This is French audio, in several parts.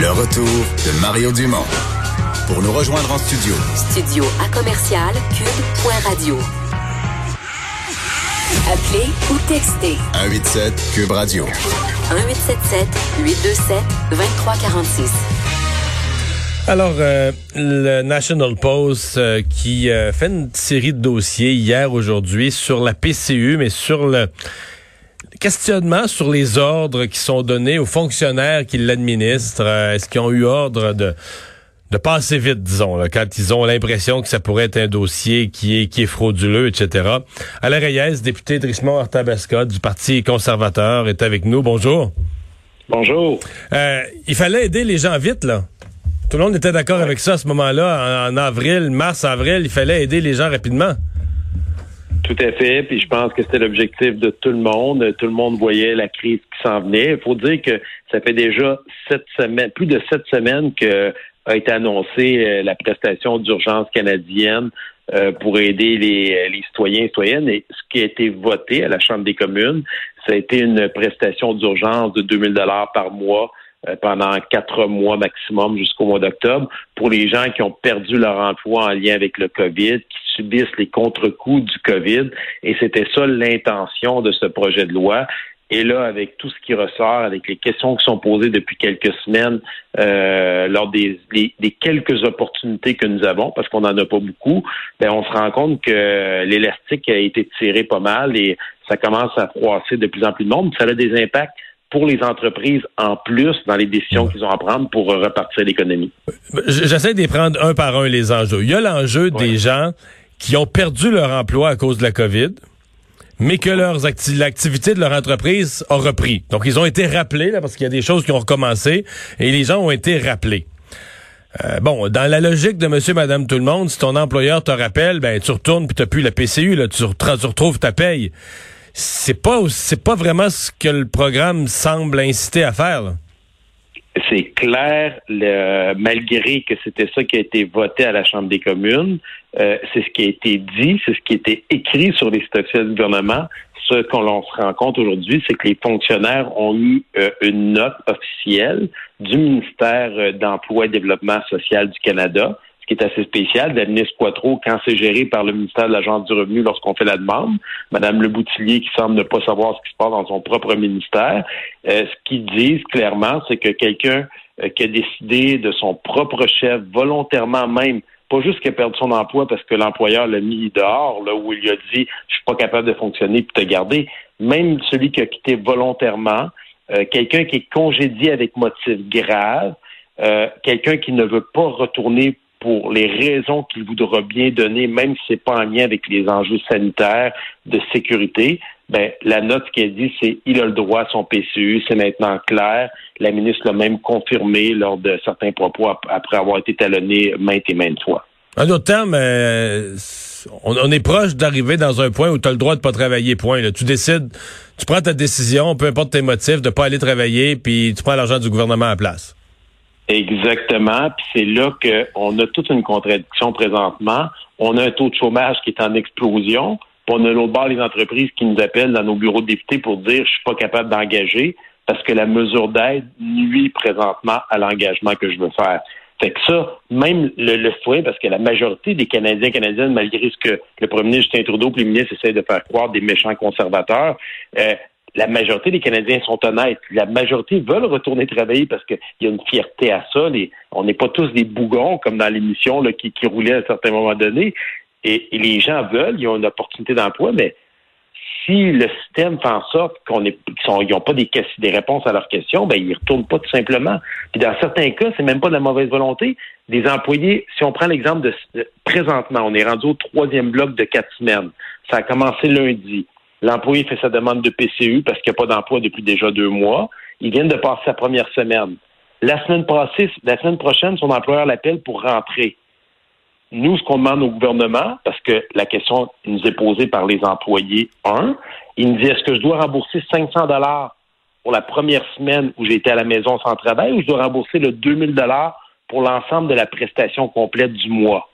Le retour de Mario Dumont. Pour nous rejoindre en studio. Studio à commercial cube.radio. Appelez ou textez. 187 Cube Radio. 1877 827 2346. Alors, euh, le National Post euh, qui euh, fait une série de dossiers hier, aujourd'hui, sur la PCU, mais sur le questionnement sur les ordres qui sont donnés aux fonctionnaires qui l'administrent? Est-ce qu'ils ont eu ordre de de passer vite, disons, là, quand ils ont l'impression que ça pourrait être un dossier qui est, qui est frauduleux, etc. Alain Reyes, député de Richmond-Arthabasca du Parti conservateur, est avec nous. Bonjour. Bonjour. Euh, il fallait aider les gens vite, là. Tout le monde était d'accord avec ça à ce moment-là, en, en avril, mars, avril, il fallait aider les gens rapidement. Tout à fait. Puis je pense que c'était l'objectif de tout le monde. Tout le monde voyait la crise qui s'en venait. Il faut dire que ça fait déjà sept semaines, plus de sept semaines que a été annoncée euh, la prestation d'urgence canadienne euh, pour aider les, les citoyens et citoyennes. Et ce qui a été voté à la Chambre des communes, ça a été une prestation d'urgence de 2000 dollars par mois euh, pendant quatre mois maximum jusqu'au mois d'octobre pour les gens qui ont perdu leur emploi en lien avec le COVID, qui subissent les contre-coups du COVID. Et c'était ça l'intention de ce projet de loi. Et là, avec tout ce qui ressort, avec les questions qui sont posées depuis quelques semaines, euh, lors des, des, quelques opportunités que nous avons, parce qu'on n'en a pas beaucoup, ben on se rend compte que l'élastique a été tiré pas mal et ça commence à froisser de plus en plus de monde. Ça a des impacts pour les entreprises en plus dans les décisions qu'ils ont à prendre pour repartir l'économie. J'essaie de prendre un par un les enjeux. Il y a l'enjeu des gens qui ont perdu leur emploi à cause de la COVID mais que leurs l'activité de leur entreprise a repris. Donc, ils ont été rappelés, là, parce qu'il y a des choses qui ont recommencé, et les gens ont été rappelés. Euh, bon, dans la logique de monsieur, madame, tout le monde, si ton employeur te rappelle, ben, tu retournes puis t'as plus la PCU, là, tu, retrouves ta paye. C'est pas, c'est pas vraiment ce que le programme semble inciter à faire, c'est clair, malgré que c'était ça qui a été voté à la Chambre des communes, euh, c'est ce qui a été dit, c'est ce qui a été écrit sur les statuts du gouvernement. Ce qu'on se rend compte aujourd'hui, c'est que les fonctionnaires ont eu euh, une note officielle du ministère euh, d'Emploi et Développement social du Canada qui est assez spécial. Ministre Poitreau, quand c'est géré par le ministère de l'Agence du revenu lorsqu'on fait la demande, Madame Le Boutillier qui semble ne pas savoir ce qui se passe dans son propre ministère, euh, ce qu'ils disent clairement, c'est que quelqu'un euh, qui a décidé de son propre chef, volontairement même, pas juste qui a perdu son emploi parce que l'employeur l'a mis dehors, là où il lui a dit je suis pas capable de fonctionner puis te garder, même celui qui a quitté volontairement, euh, quelqu'un qui est congédié avec motif grave, quelqu'un qui ne veut pas retourner pour les raisons qu'il voudra bien donner, même si c'est pas en lien avec les enjeux sanitaires, de sécurité, ben, la note qui a dit, c'est il a le droit à son PCU, c'est maintenant clair. La ministre l'a même confirmé lors de certains propos après avoir été talonné maintes et maintes fois. En d'autres termes, euh, on, est proche d'arriver dans un point où tu as le droit de pas travailler, point. Tu décides, tu prends ta décision, peu importe tes motifs, de pas aller travailler, puis tu prends l'argent du gouvernement à la place. Exactement. Puis c'est là qu'on a toute une contradiction présentement. On a un taux de chômage qui est en explosion. Puis on a l'autre bord les entreprises qui nous appellent dans nos bureaux de députés pour dire je suis pas capable d'engager parce que la mesure d'aide nuit présentement à l'engagement que je veux faire. Fait que ça, même le, le parce que la majorité des Canadiens et Canadiennes, malgré ce que le premier ministre Justin Trudeau et le ministre essaient de faire croire des méchants conservateurs, euh, la majorité des Canadiens sont honnêtes. La majorité veulent retourner travailler parce qu'il y a une fierté à ça. on n'est pas tous des bougons comme dans l'émission qui, qui roulait à un certain moment donné. Et, les gens veulent, ils ont une opportunité d'emploi, mais si le système fait en sorte qu'ils n'ont pas des, des réponses à leurs questions, ben ils retournent pas tout simplement. Puis dans certains cas, c'est même pas de la mauvaise volonté. Des employés, si on prend l'exemple de présentement, on est rendu au troisième bloc de quatre semaines. Ça a commencé lundi. L'employé fait sa demande de PCU parce qu'il n'y a pas d'emploi depuis déjà deux mois. Il vient de passer sa première semaine. La semaine, prochaine, son employeur l'appelle pour rentrer. Nous, ce qu'on demande au gouvernement, parce que la question nous est posée par les employés, un, il nous dit est-ce que je dois rembourser 500 dollars pour la première semaine où j'ai été à la maison sans travail ou je dois rembourser le 2000 dollars pour l'ensemble de la prestation complète du mois?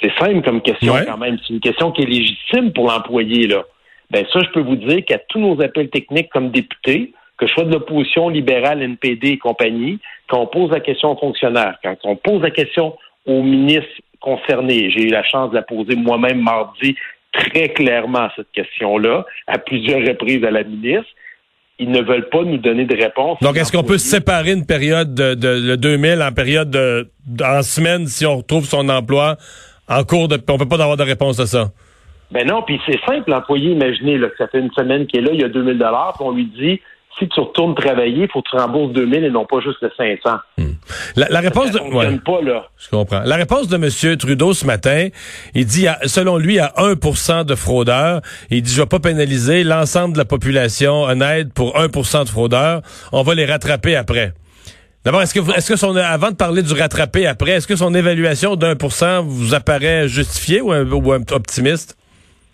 C'est simple comme question quand même. C'est une question qui est légitime pour l'employé. là. Ben ça, je peux vous dire qu'à tous nos appels techniques comme députés, que ce soit de l'opposition libérale, NPD et compagnie, quand on pose la question aux fonctionnaires, quand on pose la question aux ministres concernés, j'ai eu la chance de la poser moi-même mardi très clairement cette question-là, à plusieurs reprises à la ministre, ils ne veulent pas nous donner de réponse. Donc, est-ce qu'on peut séparer une période de, de, 2000 en période de, en semaine si on retrouve son emploi en cours de, on peut pas avoir de réponse à ça? Ben non, puis c'est simple, l'employé, imaginez là, que ça fait une semaine qu'il est là, il y a 2000 dollars, on lui dit, si tu retournes travailler, il faut que tu rembourses 2000 et non pas juste le 500. Hmm. La, réponse de pas, là. Je comprends. La réponse de M. Trudeau ce matin, il dit, selon lui, à 1% de fraudeurs. Il dit, je vais pas pénaliser l'ensemble de la population honnête pour 1% de fraudeurs. On va les rattraper après. D'abord, est-ce que, est-ce que son, avant de parler du rattraper après, est-ce que son évaluation d'un pour cent vous apparaît justifiée ou, ou optimiste?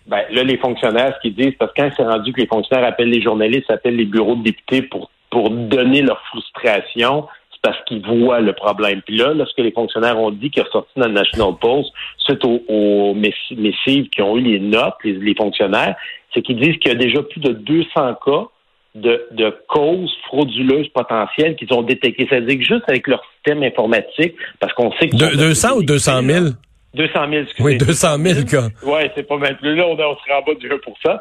Ben, là, les fonctionnaires, ce qu'ils disent, parce que quand c'est rendu que les fonctionnaires appellent les journalistes, appellent les bureaux de députés pour, pour donner leur frustration, c'est parce qu'ils voient le problème. Puis là, lorsque les fonctionnaires ont dit qu'ils ressorti dans le National Post, suite aux, aux missives qui ont eu les notes, les, fonctionnaires, c'est qu'ils disent qu'il y a déjà plus de 200 cas de, de causes frauduleuses potentielles qu'ils ont détectées. C'est-à-dire que juste avec leur système informatique, parce qu'on sait que... 200 ou 200 000? 200 000, excusez. Oui, 200 000 cas. Oui, c'est pas mal plus. Là, on, on serait en bas du 1 ça.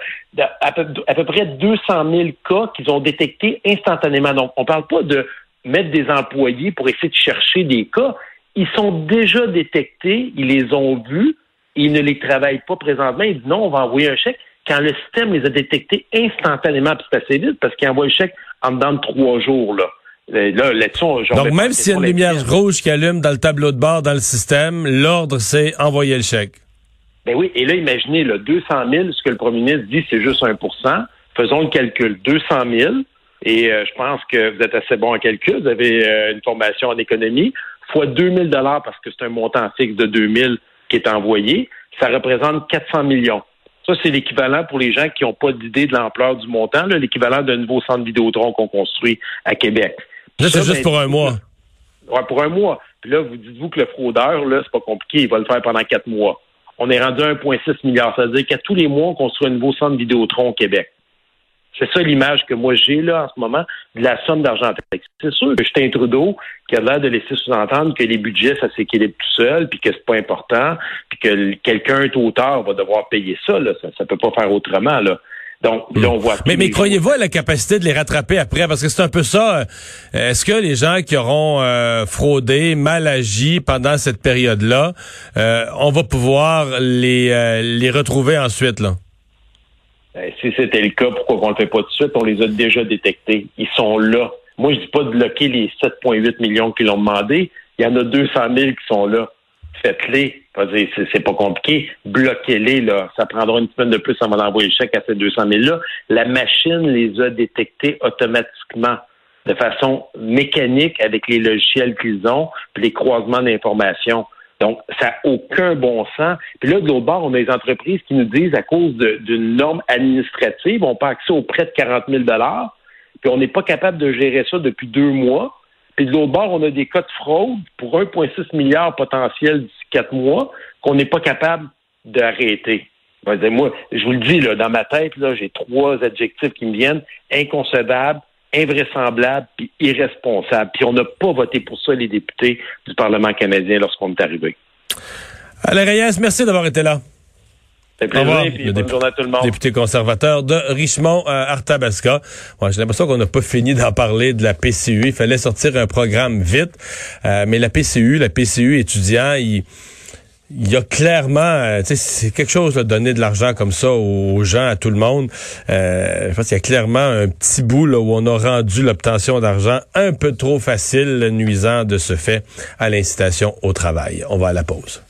À peu, à peu près 200 000 cas qu'ils ont détectés instantanément. Donc, on parle pas de mettre des employés pour essayer de chercher des cas. Ils sont déjà détectés, ils les ont vus, ils ne les travaillent pas présentement. Ils disent non, on va envoyer un chèque. Quand le système les a détectés instantanément, puis c'est assez vite parce qu'il envoie le chèque en dedans de trois jours, là. Euh, Donc, même s'il y a une lumière rouge qui allume dans le tableau de bord dans le système, l'ordre, c'est envoyer le chèque. Ben oui, et là, imaginez, là, 200 000, ce que le premier ministre dit, c'est juste 1% Faisons le calcul. 200 000, et euh, je pense que vous êtes assez bon en calcul, vous avez euh, une formation en économie, fois 2 000 parce que c'est un montant fixe de 2 000 qui est envoyé, ça représente 400 millions. Ça, c'est l'équivalent pour les gens qui n'ont pas d'idée de l'ampleur du montant, l'équivalent d'un nouveau centre Vidéotron qu'on construit à Québec. Là, c'est juste ben, pour un mois. Ouais, pour un mois. Puis là, vous dites-vous que le fraudeur, là, c'est pas compliqué, il va le faire pendant quatre mois. On est rendu à 1,6 milliard. Ça veut dire qu'à tous les mois, on construit un nouveau centre Vidéotron au Québec. C'est ça l'image que moi j'ai là en ce moment de la somme d'argent C'est sûr que Justin Trudeau qui a l'air de laisser sous-entendre que les budgets, ça s'équilibre tout seul, puis que c'est pas important, puis que quelqu'un est auteur va devoir payer ça. Là. Ça ne peut pas faire autrement. Là. Donc, là, on voit. Mais, mais croyez-vous à la capacité de les rattraper après? Parce que c'est un peu ça. Euh, est-ce que les gens qui auront euh, fraudé, mal agi pendant cette période-là, euh, on va pouvoir les, les retrouver ensuite, là? Ben, si c'était le cas, pourquoi on le fait pas tout de suite? On les a déjà détectés. Ils sont là. Moi, je dis pas de bloquer les 7,8 millions qui l'ont demandé. Il y en a 200 000 qui sont là faites-les. C'est pas compliqué. Bloquez-les, là. Ça prendra une semaine de plus avant d'envoyer le chèque à ces 200 000-là. La machine les a détectés automatiquement, de façon mécanique avec les logiciels qu'ils ont, puis les croisements d'informations. Donc, ça n'a aucun bon sens. Puis là, de l'autre bord, on a des entreprises qui nous disent, à cause d'une norme administrative, on pas accès aux prêts de 40 000 puis on n'est pas capable de gérer ça depuis deux mois. Puis de l'autre bord, on a des cas de fraude pour 1,6 milliard potentiel d'ici quatre mois qu'on n'est pas capable d'arrêter. Moi, je vous le dis, là, dans ma tête, là, j'ai trois adjectifs qui me viennent inconcevable, invraisemblable puis irresponsable. Puis on n'a pas voté pour ça, les députés du Parlement canadien, lorsqu'on est arrivé. Alain Reyes, merci d'avoir été là. Plaisir, bonne journée à tout le monde. Député conservateur de Richmond euh, Arthabasca. J'ai l'impression qu'on n'a pas fini d'en parler de la PCU. Il fallait sortir un programme vite. Euh, mais la PCU, la PCU étudiant, il, il y a clairement, euh, c'est quelque chose de donner de l'argent comme ça aux gens, à tout le monde. Euh, je pense qu'il y a clairement un petit bout là, où on a rendu l'obtention d'argent un peu trop facile, nuisant de ce fait à l'incitation au travail. On va à la pause.